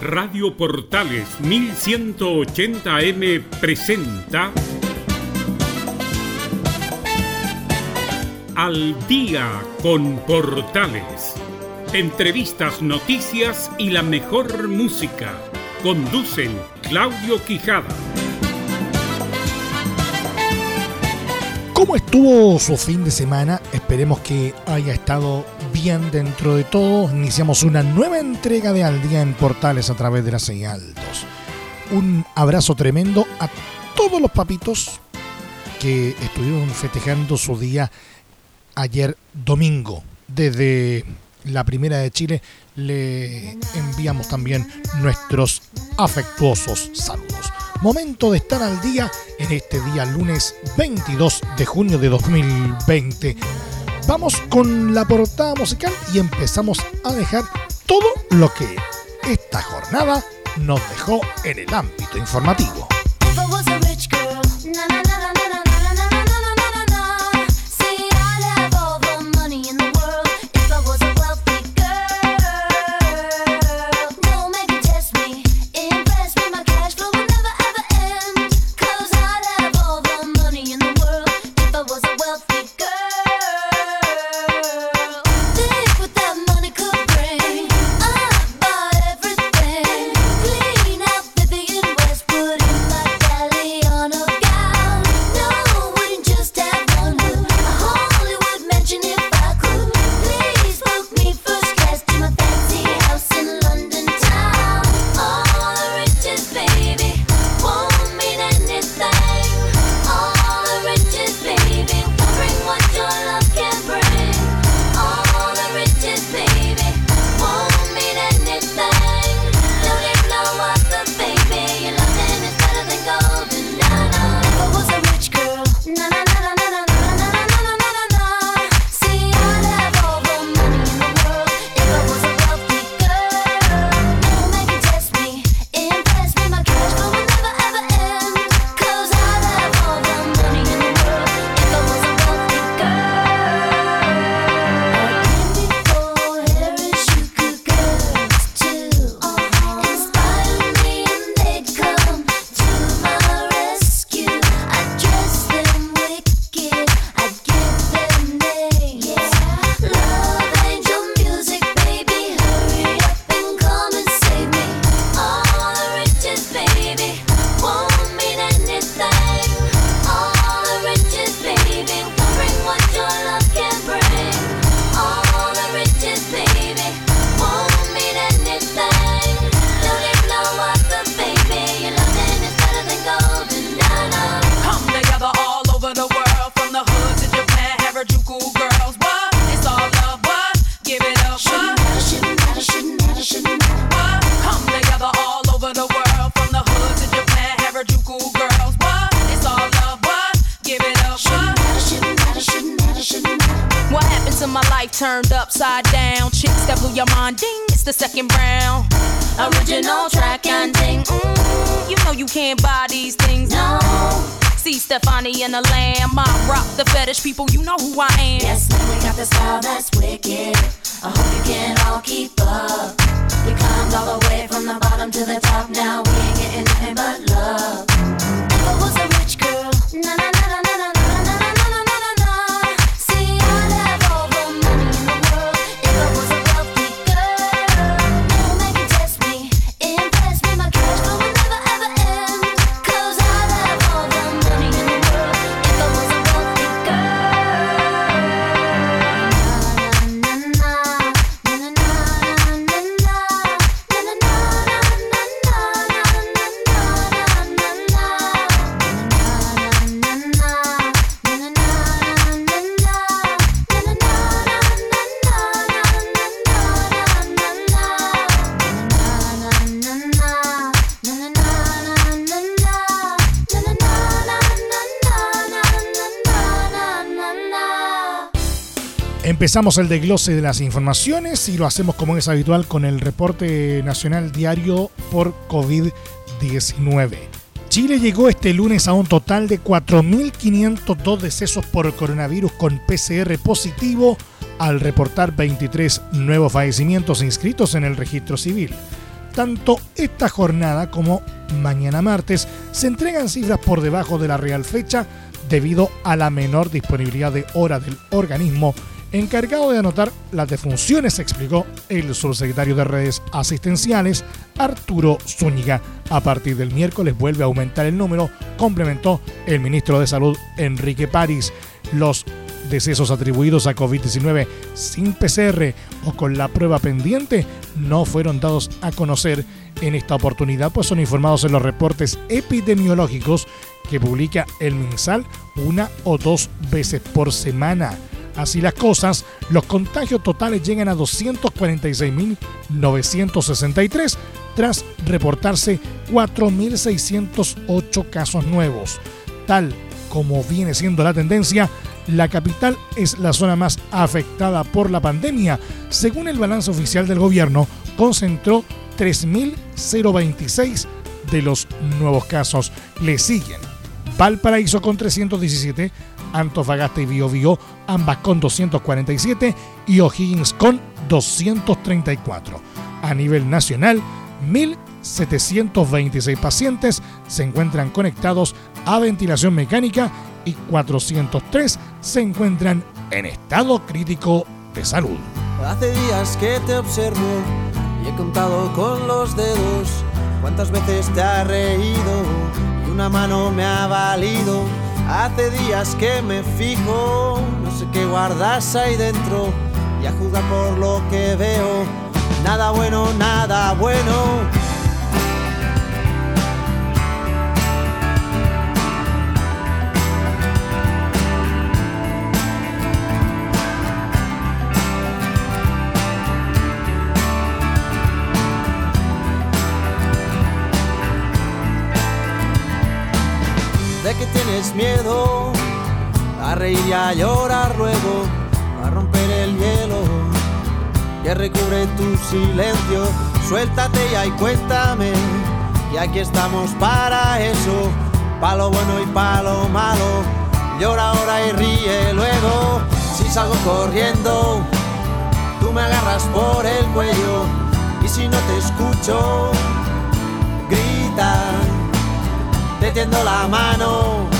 Radio Portales 1180M presenta Al día con Portales. Entrevistas, noticias y la mejor música. Conducen Claudio Quijada. ¿Cómo estuvo su fin de semana? Esperemos que haya estado bien dentro de todo. Iniciamos una nueva entrega de Al Día en Portales a través de la señal 2. Un abrazo tremendo a todos los papitos que estuvieron festejando su día ayer domingo. Desde la Primera de Chile le enviamos también nuestros afectuosos saludos. Momento de estar al día en este día lunes 22 de junio de 2020. Vamos con la portada musical y empezamos a dejar todo lo que esta jornada nos dejó en el ámbito informativo. Stefani and the Lamb. I rock the fetish people, you know who I am. Yes, now we got the style that's wicked. I hope you can all keep up. We climbed all the way from the bottom to the top. Now we ain't getting nothing but love. Never was a rich girl. Na na na. Empezamos el desglose de las informaciones y lo hacemos como es habitual con el reporte nacional diario por COVID-19. Chile llegó este lunes a un total de 4.502 decesos por coronavirus con PCR positivo al reportar 23 nuevos fallecimientos inscritos en el registro civil. tanto esta jornada como mañana martes se entregan cifras por debajo de la real fecha debido a la menor disponibilidad de hora del organismo encargado de anotar las defunciones, explicó el subsecretario de redes asistenciales Arturo Zúñiga. A partir del miércoles vuelve a aumentar el número, complementó el ministro de Salud Enrique París. Los decesos atribuidos a COVID-19 sin PCR o con la prueba pendiente no fueron dados a conocer en esta oportunidad, pues son informados en los reportes epidemiológicos que publica el MinSal una o dos veces por semana. Así las cosas, los contagios totales llegan a 246.963 tras reportarse 4.608 casos nuevos. Tal como viene siendo la tendencia, la capital es la zona más afectada por la pandemia. Según el balance oficial del gobierno, concentró 3.026 de los nuevos casos. Le siguen Valparaíso con 317, Antofagasta y Biobío, ambas con 247 y O'Higgins con 234. A nivel nacional, 1.726 pacientes se encuentran conectados a ventilación mecánica y 403 se encuentran en estado crítico de salud. Hace días que te observo y he contado con los dedos cuántas veces te ha reído y una mano me ha valido. Hace días que me fijo, no sé qué guardas ahí dentro y a juzgar por lo que veo. Nada bueno, nada bueno miedo a reír y a llorar luego, a romper el hielo que recubre tu silencio. Suéltate y ahí cuéntame, y aquí estamos para eso, palo bueno y palo malo. Llora ahora y ríe luego, si salgo corriendo, tú me agarras por el cuello, y si no te escucho, grita, te tiendo la mano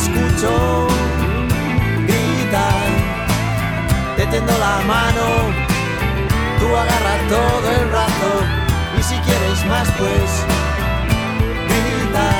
escucho gritar, te tendo la mano, tú agarras todo el brazo y si quieres más pues grita.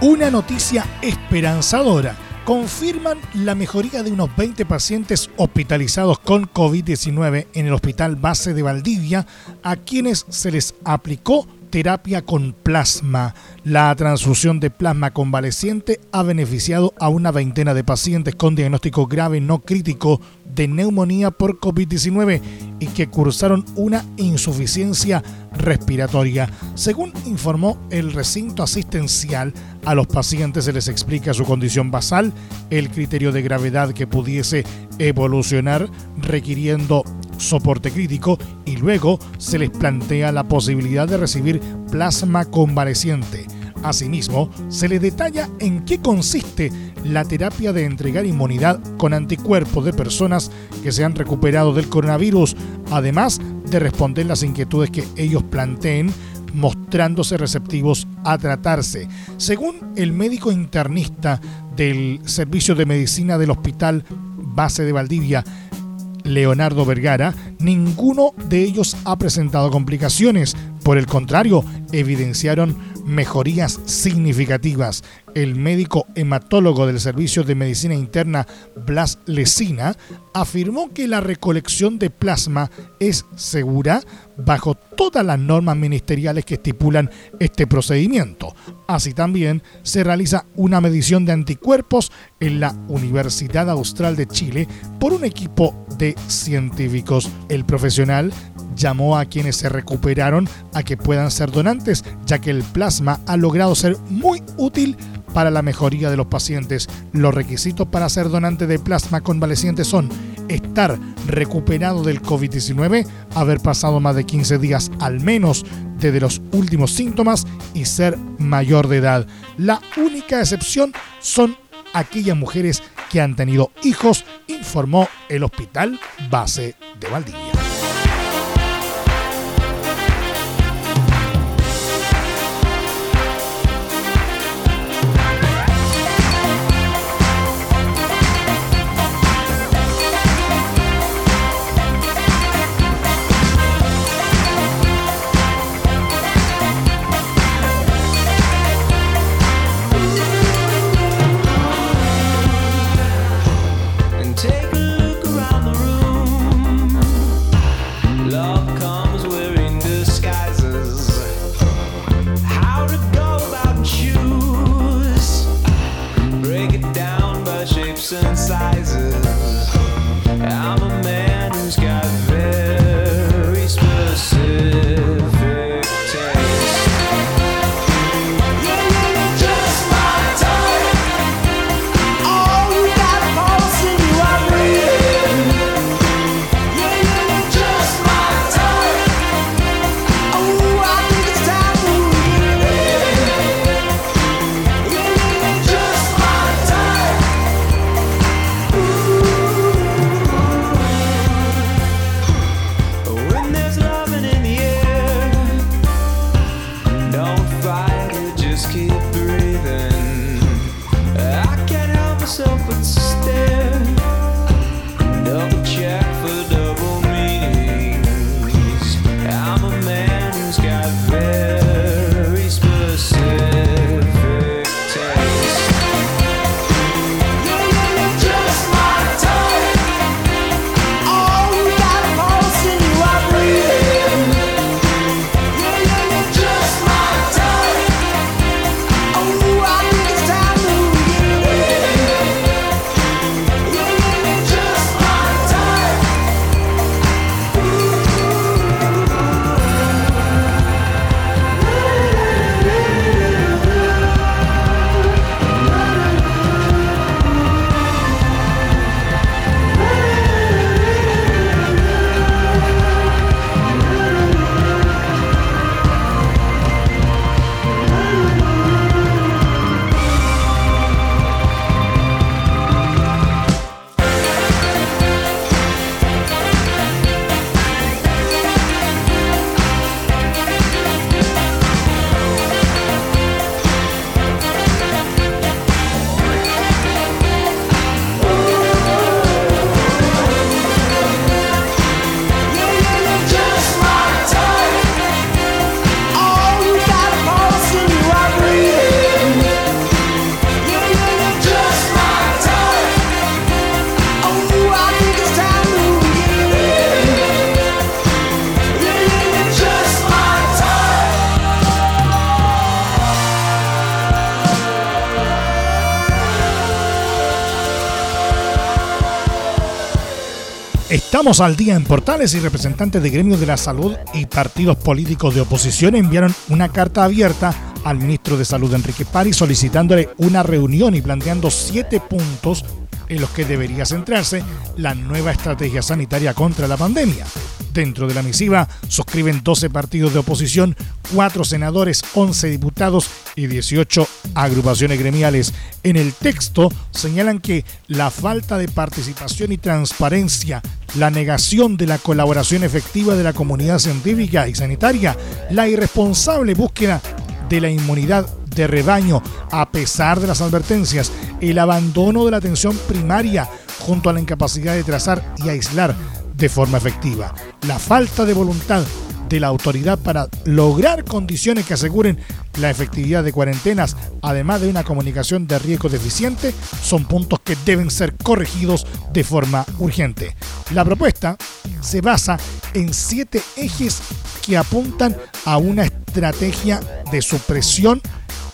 Una noticia esperanzadora confirman la mejoría de unos 20 pacientes hospitalizados con COVID-19 en el Hospital Base de Valdivia, a quienes se les aplicó terapia con plasma. La transfusión de plasma convaleciente ha beneficiado a una veintena de pacientes con diagnóstico grave no crítico de neumonía por COVID-19 y que cursaron una insuficiencia respiratoria. Según informó el recinto asistencial, a los pacientes se les explica su condición basal, el criterio de gravedad que pudiese evolucionar requiriendo soporte crítico y luego se les plantea la posibilidad de recibir plasma convaleciente. Asimismo, se les detalla en qué consiste la terapia de entregar inmunidad con anticuerpos de personas que se han recuperado del coronavirus, además de responder las inquietudes que ellos planteen mostrándose receptivos a tratarse. Según el médico internista del Servicio de Medicina del Hospital Base de Valdivia, Leonardo Vergara, ninguno de ellos ha presentado complicaciones. Por el contrario, evidenciaron mejorías significativas. El médico hematólogo del Servicio de Medicina Interna, Blas Lesina, afirmó que la recolección de plasma es segura bajo todas las normas ministeriales que estipulan este procedimiento. Así también se realiza una medición de anticuerpos en la Universidad Austral de Chile por un equipo de científicos. El profesional llamó a quienes se recuperaron a que puedan ser donantes, ya que el plasma ha logrado ser muy útil para la mejoría de los pacientes. Los requisitos para ser donante de plasma convaleciente son estar recuperado del COVID-19, haber pasado más de 15 días al menos desde los últimos síntomas y ser mayor de edad. La única excepción son aquellas mujeres que han tenido hijos, informó el Hospital Base de Valdivia. Estamos al día en Portales y representantes de gremios de la salud y partidos políticos de oposición enviaron una carta abierta al ministro de Salud Enrique Pari solicitándole una reunión y planteando siete puntos en los que debería centrarse la nueva estrategia sanitaria contra la pandemia. Dentro de la misiva suscriben 12 partidos de oposición, 4 senadores, 11 diputados y 18 agrupaciones gremiales. En el texto señalan que la falta de participación y transparencia, la negación de la colaboración efectiva de la comunidad científica y sanitaria, la irresponsable búsqueda de la inmunidad de rebaño, a pesar de las advertencias, el abandono de la atención primaria junto a la incapacidad de trazar y aislar de forma efectiva, la falta de voluntad de la autoridad para lograr condiciones que aseguren la efectividad de cuarentenas, además de una comunicación de riesgo deficiente, son puntos que deben ser corregidos de forma urgente. La propuesta se basa en siete ejes que apuntan a una estrategia de supresión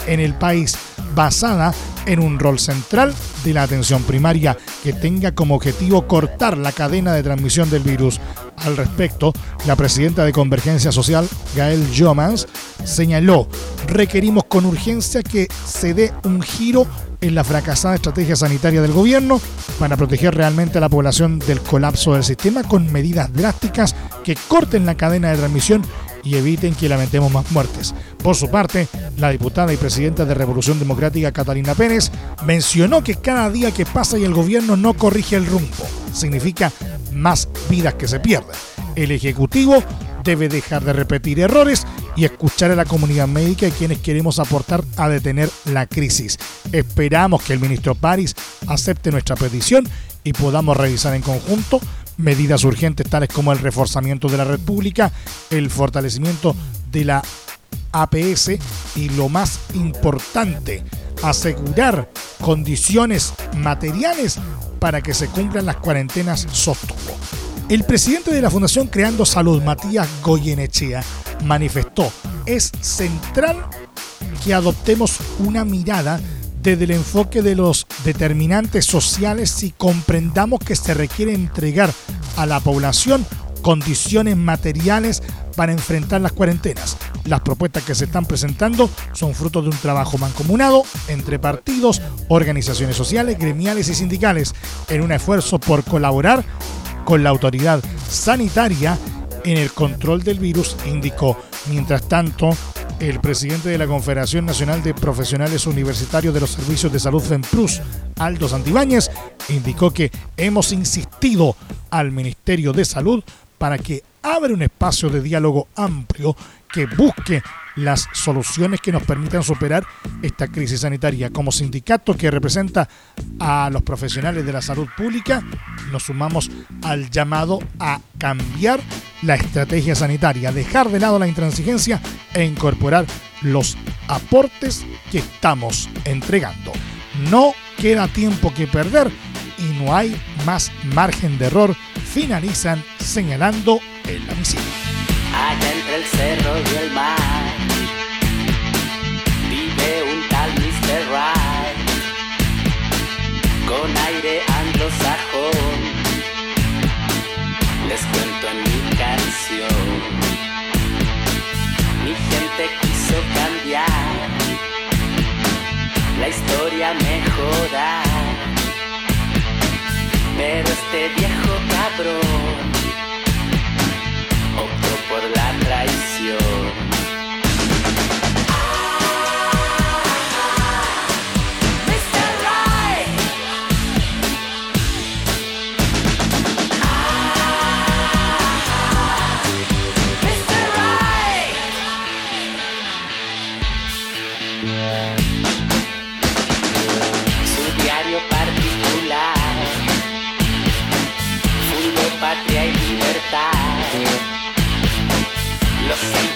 en el país basada en un rol central de la atención primaria que tenga como objetivo cortar la cadena de transmisión del virus. Al respecto, la presidenta de Convergencia Social, Gael Jomans, señaló, requerimos con urgencia que se dé un giro en la fracasada estrategia sanitaria del gobierno para proteger realmente a la población del colapso del sistema con medidas drásticas que corten la cadena de transmisión y eviten que lamentemos más muertes. Por su parte, la diputada y presidenta de Revolución Democrática Catalina Pérez mencionó que cada día que pasa y el gobierno no corrige el rumbo significa más vidas que se pierden. El Ejecutivo debe dejar de repetir errores y escuchar a la comunidad médica y quienes queremos aportar a detener la crisis. Esperamos que el ministro París acepte nuestra petición y podamos revisar en conjunto medidas urgentes tales como el reforzamiento de la red pública, el fortalecimiento de la APS y lo más importante, asegurar condiciones materiales para que se cumplan las cuarentenas, sostuvo. El presidente de la Fundación Creando Salud, Matías Goyenechea, manifestó, es central que adoptemos una mirada desde el enfoque de los determinantes sociales y comprendamos que se requiere entregar a la población condiciones materiales para enfrentar las cuarentenas. Las propuestas que se están presentando son fruto de un trabajo mancomunado entre partidos, organizaciones sociales, gremiales y sindicales en un esfuerzo por colaborar con la autoridad sanitaria en el control del virus, indicó. Mientras tanto, el presidente de la Confederación Nacional de Profesionales Universitarios de los Servicios de Salud FEMPRUS, Aldo Santibáñez, indicó que hemos insistido al Ministerio de Salud para que abra un espacio de diálogo amplio que busque las soluciones que nos permitan superar esta crisis sanitaria. Como sindicato que representa a los profesionales de la salud pública, nos sumamos al llamado a cambiar la estrategia sanitaria, dejar de lado la intransigencia e incorporar los aportes que estamos entregando. No queda tiempo que perder y no hay más margen de error, finalizan señalando la misión. Allá entre el cerro y el mar con aire anglosajón. Les cuento en mi canción. Mi gente quiso cambiar la historia mejorar. Pero este viejo cabrón optó por la traición. the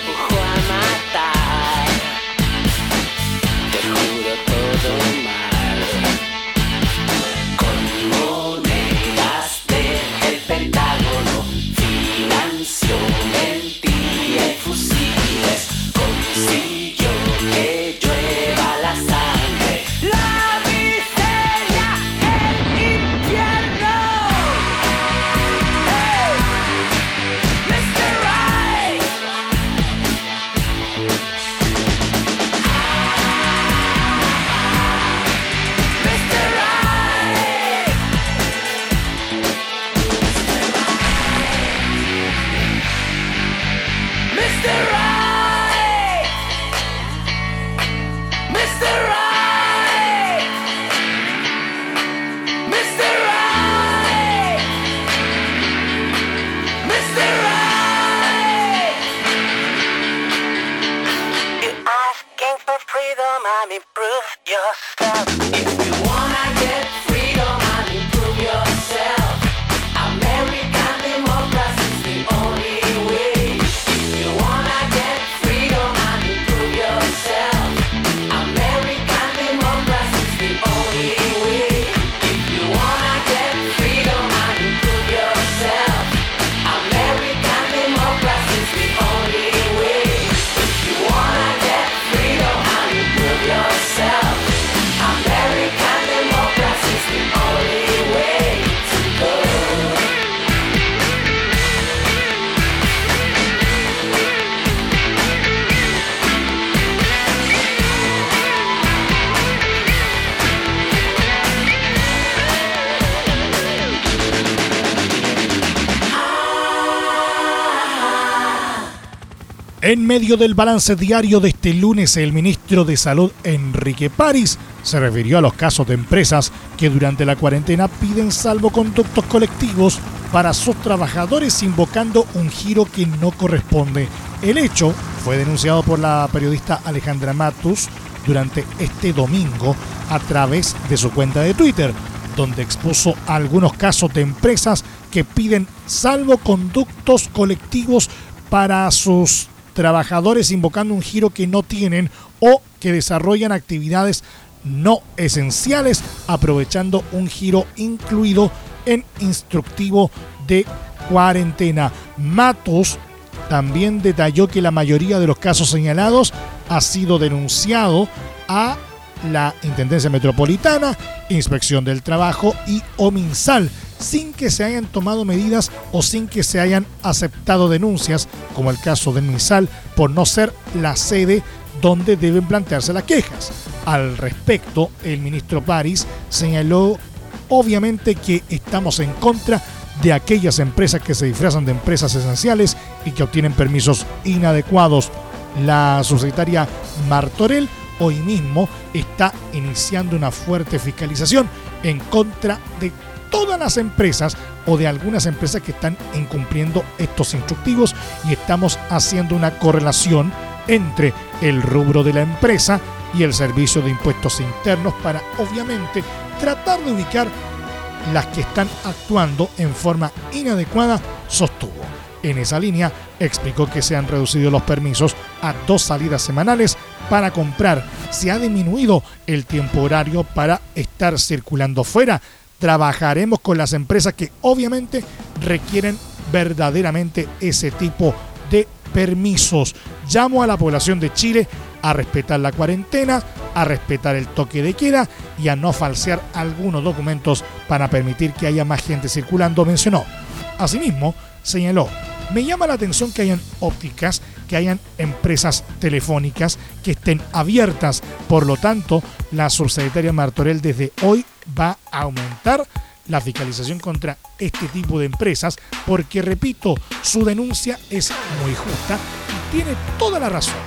medio del balance diario de este lunes, el ministro de Salud, Enrique París, se refirió a los casos de empresas que durante la cuarentena piden salvoconductos colectivos para sus trabajadores invocando un giro que no corresponde. El hecho fue denunciado por la periodista Alejandra Matus durante este domingo a través de su cuenta de Twitter, donde expuso algunos casos de empresas que piden salvoconductos colectivos para sus trabajadores invocando un giro que no tienen o que desarrollan actividades no esenciales aprovechando un giro incluido en instructivo de cuarentena. Matos también detalló que la mayoría de los casos señalados ha sido denunciado a la Intendencia Metropolitana, Inspección del Trabajo y OMINSAL, sin que se hayan tomado medidas o sin que se hayan aceptado denuncias, como el caso de MINSAL, por no ser la sede donde deben plantearse las quejas. Al respecto, el ministro París señaló obviamente que estamos en contra de aquellas empresas que se disfrazan de empresas esenciales y que obtienen permisos inadecuados. La subsecretaria Martorell hoy mismo está iniciando una fuerte fiscalización en contra de todas las empresas o de algunas empresas que están incumpliendo estos instructivos y estamos haciendo una correlación entre el rubro de la empresa y el servicio de impuestos internos para obviamente tratar de ubicar las que están actuando en forma inadecuada, sostuvo. En esa línea, explicó que se han reducido los permisos a dos salidas semanales para comprar. Se ha disminuido el tiempo horario para estar circulando fuera. Trabajaremos con las empresas que obviamente requieren verdaderamente ese tipo de permisos. Llamo a la población de Chile a respetar la cuarentena, a respetar el toque de queda y a no falsear algunos documentos para permitir que haya más gente circulando, mencionó. Asimismo, señaló me llama la atención que hayan ópticas, que hayan empresas telefónicas que estén abiertas. Por lo tanto, la subsecretaria Martorell desde hoy va a aumentar la fiscalización contra este tipo de empresas porque, repito, su denuncia es muy justa y tiene toda la razón.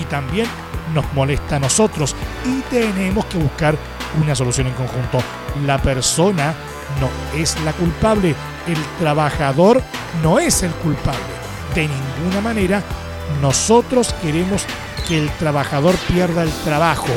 Y también nos molesta a nosotros y tenemos que buscar una solución en conjunto. La persona no es la culpable, el trabajador no es el culpable. De ninguna manera nosotros queremos que el trabajador pierda el trabajo,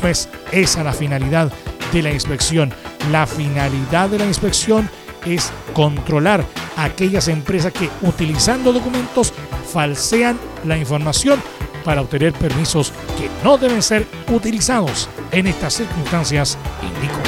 pues esa es la finalidad de la inspección. La finalidad de la inspección es controlar aquellas empresas que utilizando documentos falsean la información para obtener permisos que no deben ser utilizados en estas circunstancias, indicó.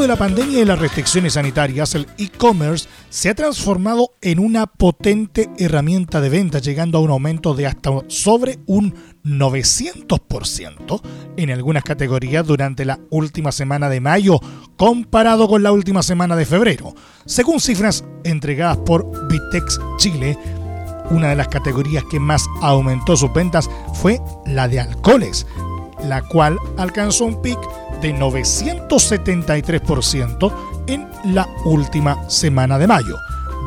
De la pandemia y las restricciones sanitarias, el e-commerce se ha transformado en una potente herramienta de venta, llegando a un aumento de hasta sobre un 900% en algunas categorías durante la última semana de mayo, comparado con la última semana de febrero. Según cifras entregadas por Vitex Chile, una de las categorías que más aumentó sus ventas fue la de alcoholes, la cual alcanzó un pic de 973% en la última semana de mayo.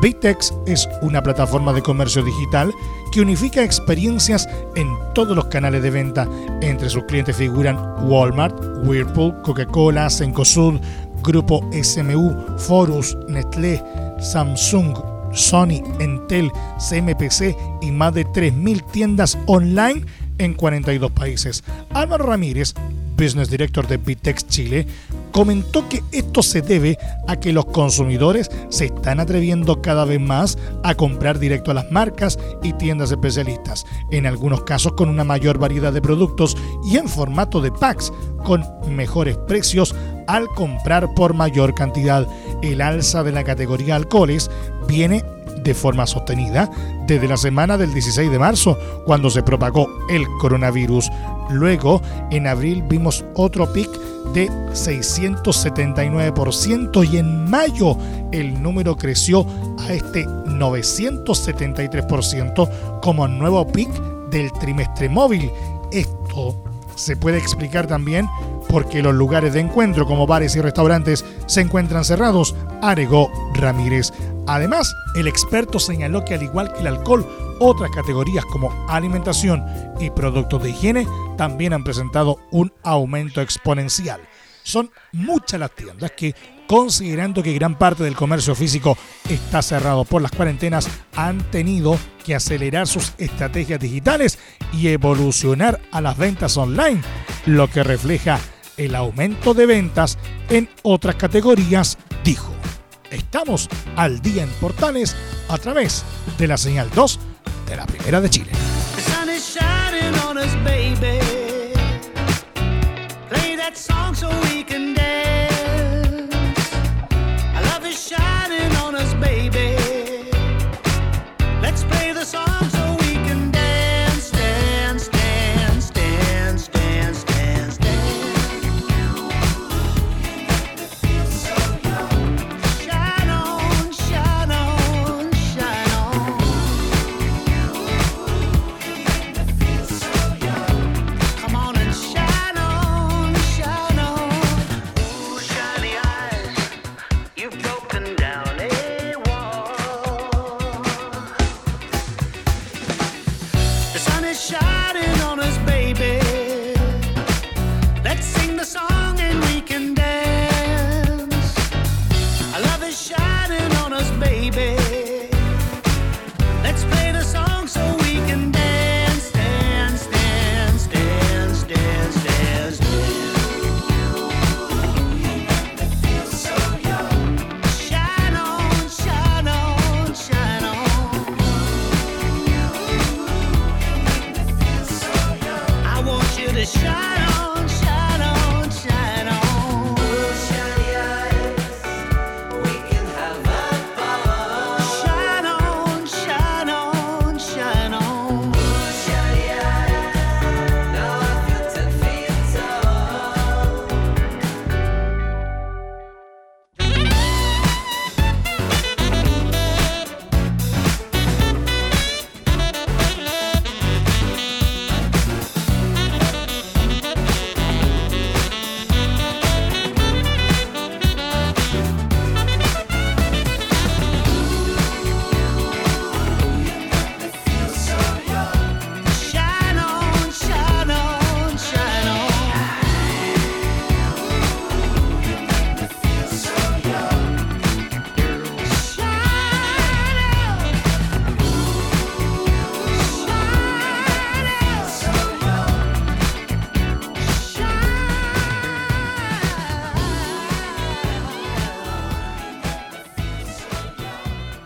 Bitex es una plataforma de comercio digital que unifica experiencias en todos los canales de venta. Entre sus clientes figuran Walmart, Whirlpool, Coca-Cola, Cencosud, Grupo SMU, Forus, Nestlé, Samsung, Sony, Entel, CMPC y más de 3.000 tiendas online en 42 países. Álvaro Ramírez, Business Director de Bitex Chile, comentó que esto se debe a que los consumidores se están atreviendo cada vez más a comprar directo a las marcas y tiendas especialistas, en algunos casos con una mayor variedad de productos y en formato de packs, con mejores precios al comprar por mayor cantidad. El alza de la categoría alcoholes viene de forma sostenida desde la semana del 16 de marzo, cuando se propagó el coronavirus. Luego, en abril vimos otro pic de 679% y en mayo el número creció a este 973% como nuevo pic del trimestre móvil. Esto se puede explicar también porque los lugares de encuentro como bares y restaurantes se encuentran cerrados, agregó Ramírez. Además, el experto señaló que al igual que el alcohol, otras categorías como alimentación y productos de higiene también han presentado un aumento exponencial. Son muchas las tiendas que, considerando que gran parte del comercio físico está cerrado por las cuarentenas, han tenido que acelerar sus estrategias digitales y evolucionar a las ventas online, lo que refleja el aumento de ventas en otras categorías, dijo. Estamos al día en Portales a través de la señal 2 de la Primera de Chile. Song so we can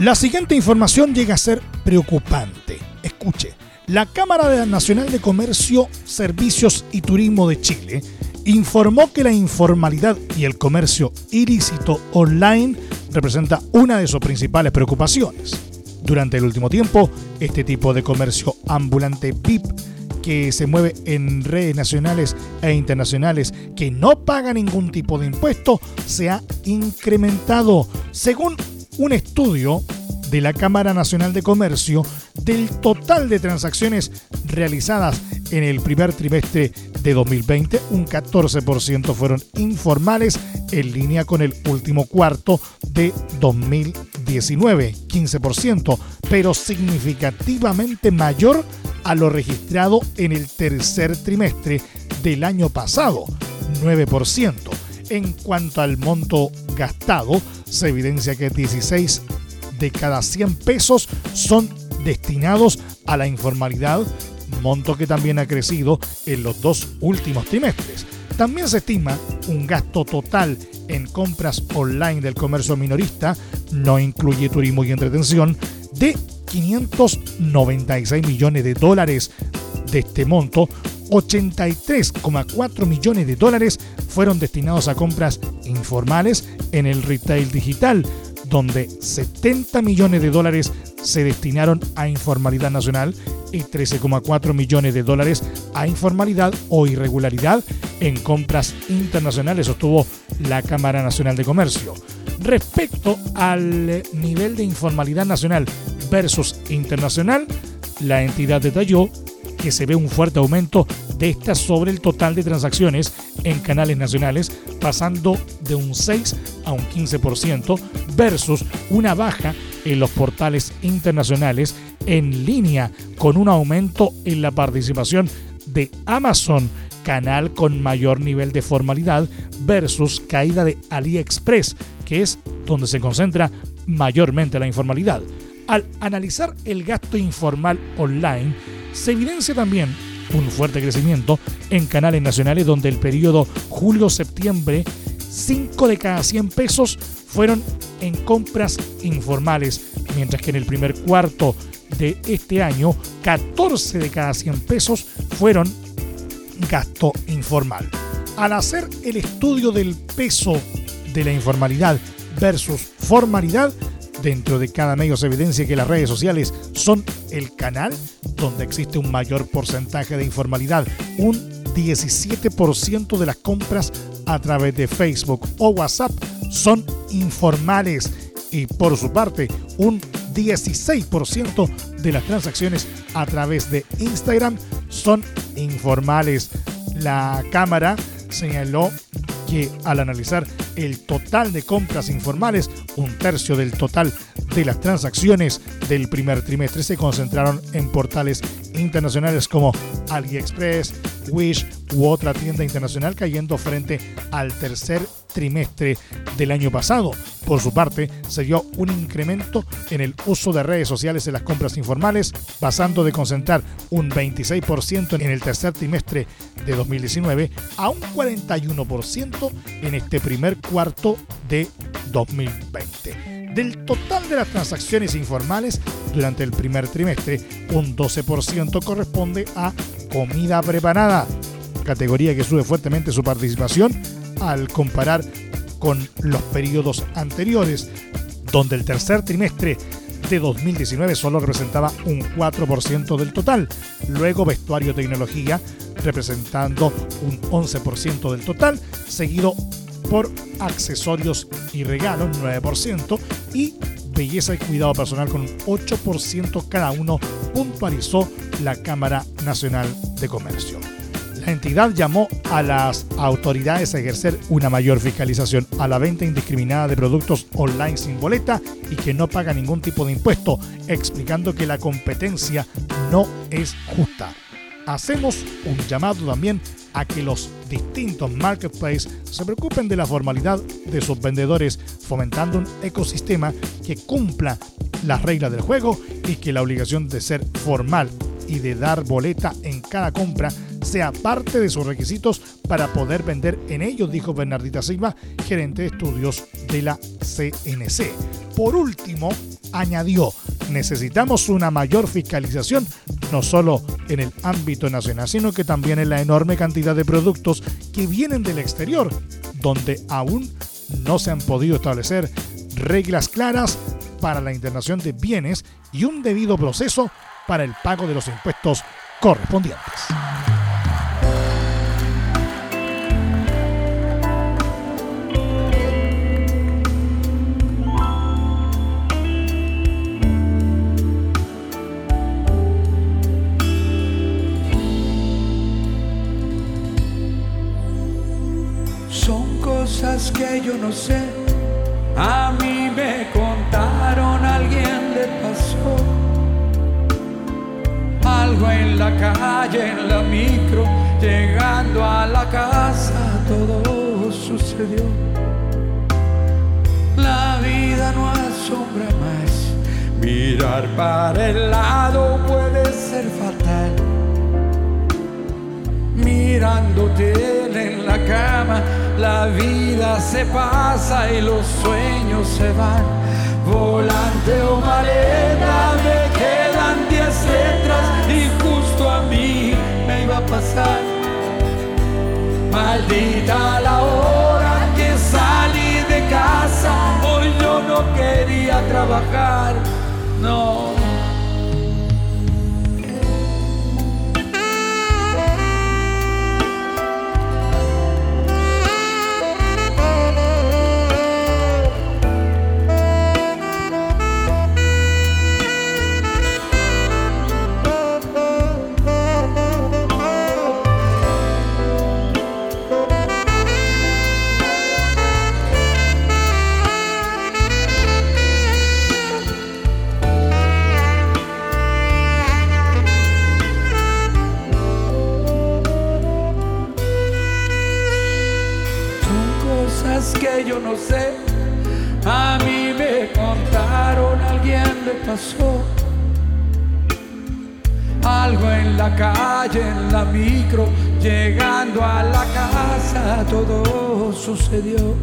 La siguiente información llega a ser preocupante. Escuche, la Cámara Nacional de Comercio, Servicios y Turismo de Chile informó que la informalidad y el comercio ilícito online representa una de sus principales preocupaciones. Durante el último tiempo, este tipo de comercio ambulante VIP que se mueve en redes nacionales e internacionales que no paga ningún tipo de impuesto se ha incrementado. Según un estudio de la Cámara Nacional de Comercio, del total de transacciones realizadas en el primer trimestre de 2020, un 14% fueron informales en línea con el último cuarto de 2019, 15%, pero significativamente mayor a lo registrado en el tercer trimestre del año pasado, 9%. En cuanto al monto gastado, se evidencia que 16 de cada 100 pesos son destinados a la informalidad, monto que también ha crecido en los dos últimos trimestres. También se estima un gasto total en compras online del comercio minorista, no incluye turismo y entretención, de 596 millones de dólares. De este monto, 83,4 millones de dólares fueron destinados a compras informales en el retail digital, donde 70 millones de dólares se destinaron a informalidad nacional y 13,4 millones de dólares a informalidad o irregularidad en compras internacionales, sostuvo la Cámara Nacional de Comercio. Respecto al nivel de informalidad nacional versus internacional, la entidad detalló que se ve un fuerte aumento de estas sobre el total de transacciones en canales nacionales, pasando de un 6 a un 15% versus una baja en los portales internacionales en línea con un aumento en la participación de Amazon, canal con mayor nivel de formalidad, versus caída de AliExpress, que es donde se concentra mayormente la informalidad. Al analizar el gasto informal online, se evidencia también un fuerte crecimiento en canales nacionales donde el periodo julio-septiembre 5 de cada 100 pesos fueron en compras informales, mientras que en el primer cuarto de este año 14 de cada 100 pesos fueron gasto informal. Al hacer el estudio del peso de la informalidad versus formalidad, dentro de cada medio se evidencia que las redes sociales son el canal donde existe un mayor porcentaje de informalidad, un 17% de las compras a través de Facebook o WhatsApp son informales y por su parte un 16% de las transacciones a través de Instagram son informales. La Cámara señaló que al analizar el total de compras informales, un tercio del total de las transacciones del primer trimestre se concentraron en portales internacionales como AliExpress, Wish u otra tienda internacional cayendo frente al tercer trimestre del año pasado. Por su parte, se dio un incremento en el uso de redes sociales en las compras informales, pasando de concentrar un 26% en el tercer trimestre de 2019 a un 41% en este primer cuarto de 2020. Del total de las transacciones informales durante el primer trimestre, un 12% corresponde a comida preparada, categoría que sube fuertemente su participación al comparar con los periodos anteriores, donde el tercer trimestre de 2019 solo representaba un 4% del total. Luego vestuario tecnología representando un 11% del total, seguido por accesorios y regalos 9% y belleza y cuidado personal con un 8% cada uno, puntualizó la Cámara Nacional de Comercio. La entidad llamó a las autoridades a ejercer una mayor fiscalización a la venta indiscriminada de productos online sin boleta y que no paga ningún tipo de impuesto, explicando que la competencia no es justa. Hacemos un llamado también a que los distintos marketplaces se preocupen de la formalidad de sus vendedores, fomentando un ecosistema que cumpla las reglas del juego y que la obligación de ser formal y de dar boleta en cada compra sea parte de sus requisitos para poder vender en ellos, dijo Bernardita Silva, gerente de estudios de la CNC. Por último, añadió, necesitamos una mayor fiscalización, no solo en el ámbito nacional, sino que también en la enorme cantidad de productos que vienen del exterior, donde aún no se han podido establecer reglas claras para la internación de bienes y un debido proceso para el pago de los impuestos correspondientes. Que yo no sé. A mí me contaron, alguien le pasó. Algo en la calle, en la micro, llegando a la casa, todo sucedió. La vida no asombra más. Mirar para el lado puede ser fatal. Mirándote en la cama, la vida se pasa y los sueños se van. Volante o maleta, me quedan diez letras y justo a mí me iba a pasar. Maldita la hora que salí de casa, hoy yo no quería trabajar, no. Algo en la calle, en la micro, llegando a la casa, todo sucedió.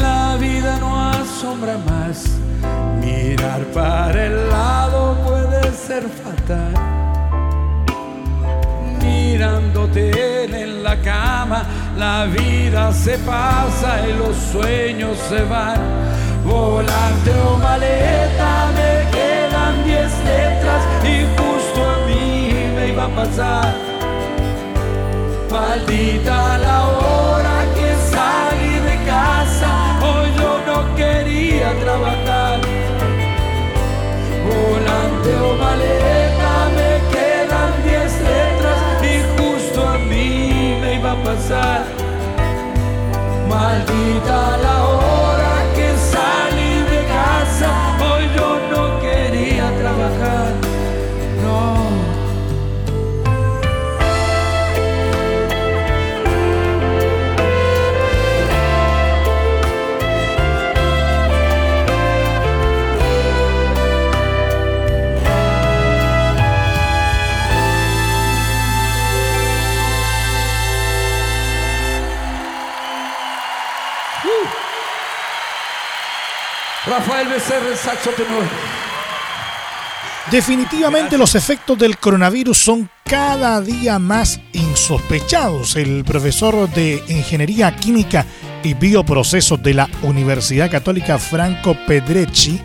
La vida no asombra más. Mirar para el lado puede ser fatal mirándote en la cama, la vida se pasa y los sueños se van. Volante o maleta, me quedan diez letras y justo a mí me iba a pasar. Maldita la hora que salí de casa, hoy yo no quería trabajar. Volante o maleta, me quedan diez letras y justo a mí me iba a pasar. Maldita la Rafael saxo. Definitivamente los efectos del coronavirus son cada día más insospechados. El profesor de Ingeniería Química y Bioprocesos de la Universidad Católica Franco Pedrecci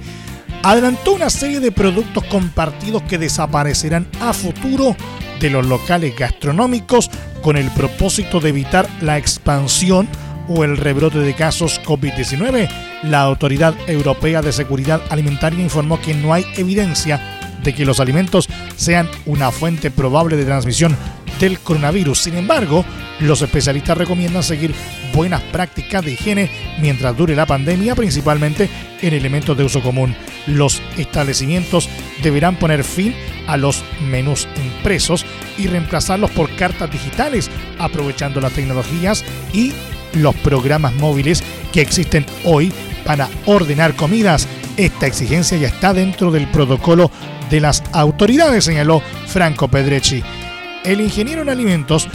adelantó una serie de productos compartidos que desaparecerán a futuro de los locales gastronómicos con el propósito de evitar la expansión o el rebrote de casos COVID-19. La Autoridad Europea de Seguridad Alimentaria informó que no hay evidencia de que los alimentos sean una fuente probable de transmisión del coronavirus. Sin embargo, los especialistas recomiendan seguir buenas prácticas de higiene mientras dure la pandemia, principalmente en elementos de uso común. Los establecimientos deberán poner fin a los menús impresos y reemplazarlos por cartas digitales, aprovechando las tecnologías y los programas móviles que existen hoy para ordenar comidas. Esta exigencia ya está dentro del protocolo de las autoridades, señaló Franco Pedrecci. El ingeniero en alimentos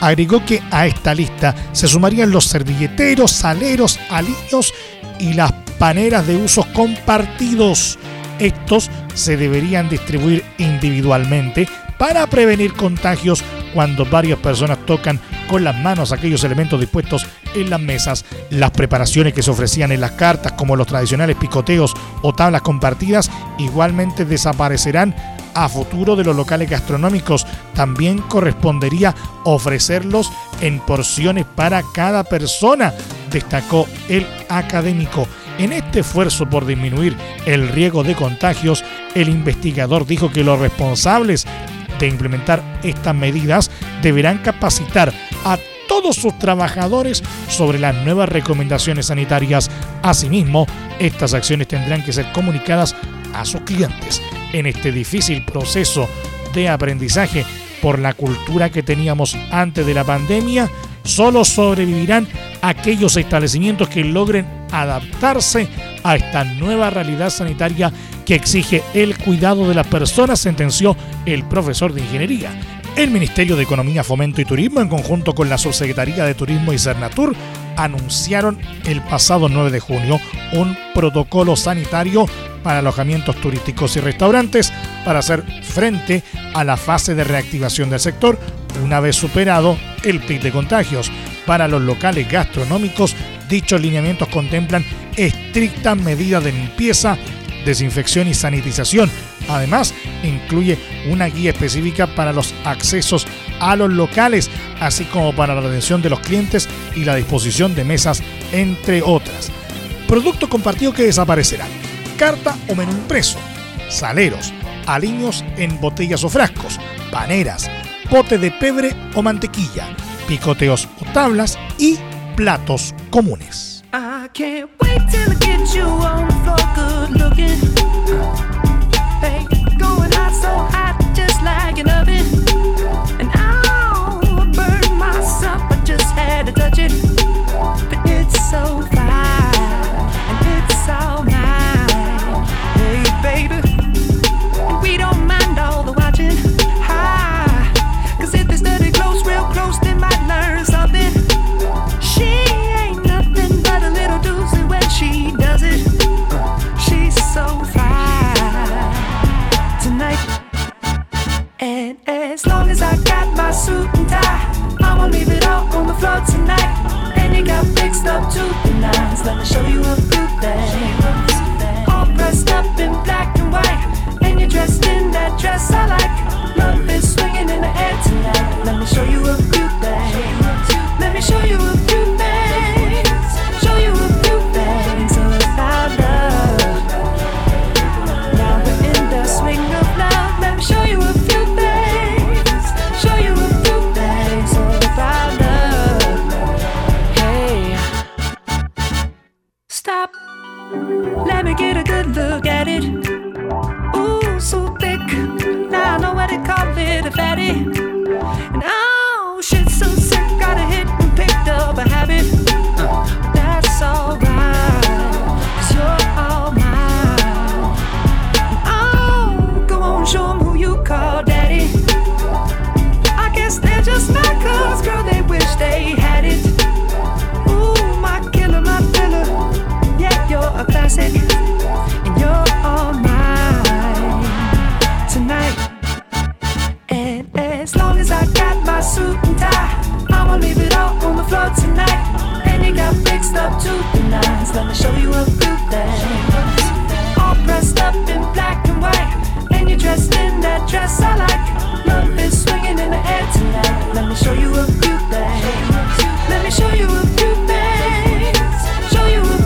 agregó que a esta lista se sumarían los servilleteros, saleros, aliños y las paneras de usos compartidos. Estos se deberían distribuir individualmente para prevenir contagios cuando varias personas tocan con las manos aquellos elementos dispuestos en las mesas. Las preparaciones que se ofrecían en las cartas, como los tradicionales picoteos o tablas compartidas, igualmente desaparecerán a futuro de los locales gastronómicos. También correspondería ofrecerlos en porciones para cada persona, destacó el académico. En este esfuerzo por disminuir el riesgo de contagios, el investigador dijo que los responsables de implementar estas medidas deberán capacitar a todos sus trabajadores sobre las nuevas recomendaciones sanitarias. Asimismo, estas acciones tendrán que ser comunicadas a sus clientes. En este difícil proceso de aprendizaje por la cultura que teníamos antes de la pandemia, solo sobrevivirán aquellos establecimientos que logren adaptarse a esta nueva realidad sanitaria que exige el cuidado de las personas, sentenció el profesor de ingeniería. El Ministerio de Economía, Fomento y Turismo, en conjunto con la Subsecretaría de Turismo y Cernatur, anunciaron el pasado 9 de junio un protocolo sanitario para alojamientos turísticos y restaurantes para hacer frente a la fase de reactivación del sector una vez superado el pic de contagios. Para los locales gastronómicos, dichos lineamientos contemplan estrictas medidas de limpieza, desinfección y sanitización. Además, incluye una guía específica para los accesos a los locales, así como para la atención de los clientes y la disposición de mesas, entre otras. Productos compartidos que desaparecerán. Carta o menú impreso. Saleros. Aliños en botellas o frascos. Paneras. Pote de pebre o mantequilla. Picoteos o tablas. Y platos comunes. Can't wait till I get you on the floor, good looking. Hey, going hot, so hot, just like an oven. And I'll burn myself, I just had to touch it. But it's so suit and tie, I'ma leave it all on the floor tonight. And you got fixed up to the nines. Let me show you a few things. All dressed up in black and white, and you're dressed in that dress I like. Love is swinging in the air tonight. Let me show you a few things. Let me show you a few things. Show you a Let me get a good look at it. Ooh, so thick. Now I know what they call it a fatty. And oh, shit, so sick. Got a hit and picked up a habit. That's alright. Cause you're all mine. Oh, go on, show who you call daddy. I guess they're just not cause, girl, they wish they had And you're all mine tonight. And as long as I got my suit and tie, I'ma leave it all on the floor tonight. And you got fixed up to the nines. Let me show you a few things. All dressed up in black and white, and you're dressed in that dress I like. Love is swinging in the air tonight. Let me show you a few things. Let me show you a few things. Show you a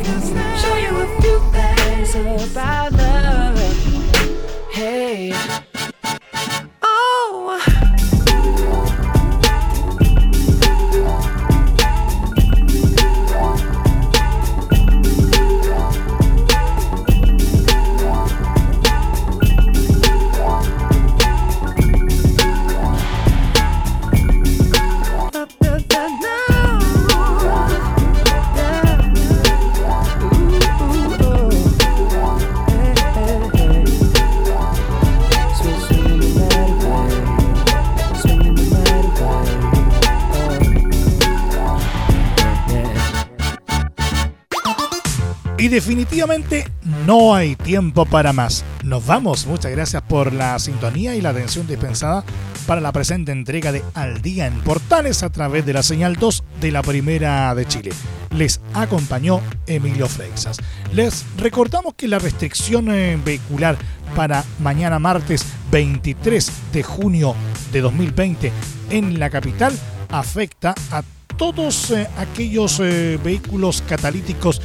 Definitivamente no hay tiempo para más. Nos vamos. Muchas gracias por la sintonía y la atención dispensada para la presente entrega de Al Día en Portales a través de la señal 2 de la Primera de Chile. Les acompañó Emilio Freixas. Les recordamos que la restricción eh, vehicular para mañana martes 23 de junio de 2020 en la capital afecta a todos eh, aquellos eh, vehículos catalíticos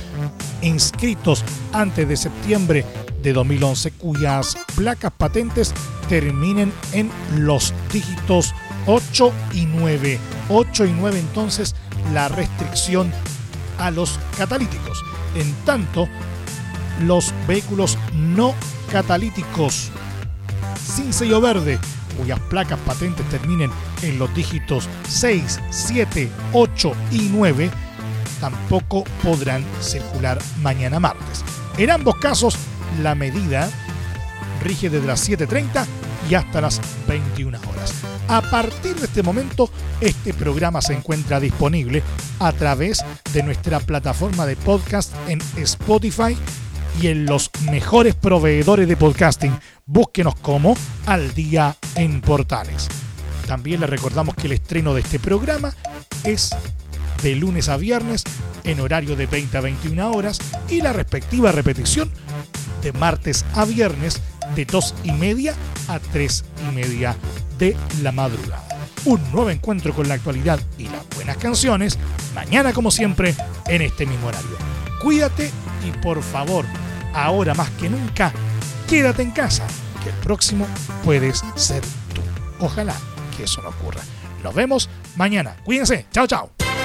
inscritos antes de septiembre de 2011 cuyas placas patentes terminen en los dígitos 8 y 9. 8 y 9 entonces la restricción a los catalíticos. En tanto, los vehículos no catalíticos sin sello verde cuyas placas patentes terminen en los dígitos 6, 7, 8 y 9 tampoco podrán circular mañana martes. En ambos casos, la medida rige desde las 7.30 y hasta las 21 horas. A partir de este momento, este programa se encuentra disponible a través de nuestra plataforma de podcast en Spotify y en los mejores proveedores de podcasting. Búsquenos como Al Día en Portales. También les recordamos que el estreno de este programa es de lunes a viernes en horario de 20 a 21 horas y la respectiva repetición de martes a viernes de 2 y media a 3 y media de la madrugada. Un nuevo encuentro con la actualidad y las buenas canciones, mañana como siempre en este mismo horario. Cuídate y por favor, ahora más que nunca, quédate en casa, que el próximo puedes ser tú. Ojalá que eso no ocurra. Nos vemos mañana. Cuídense. Chao, chao.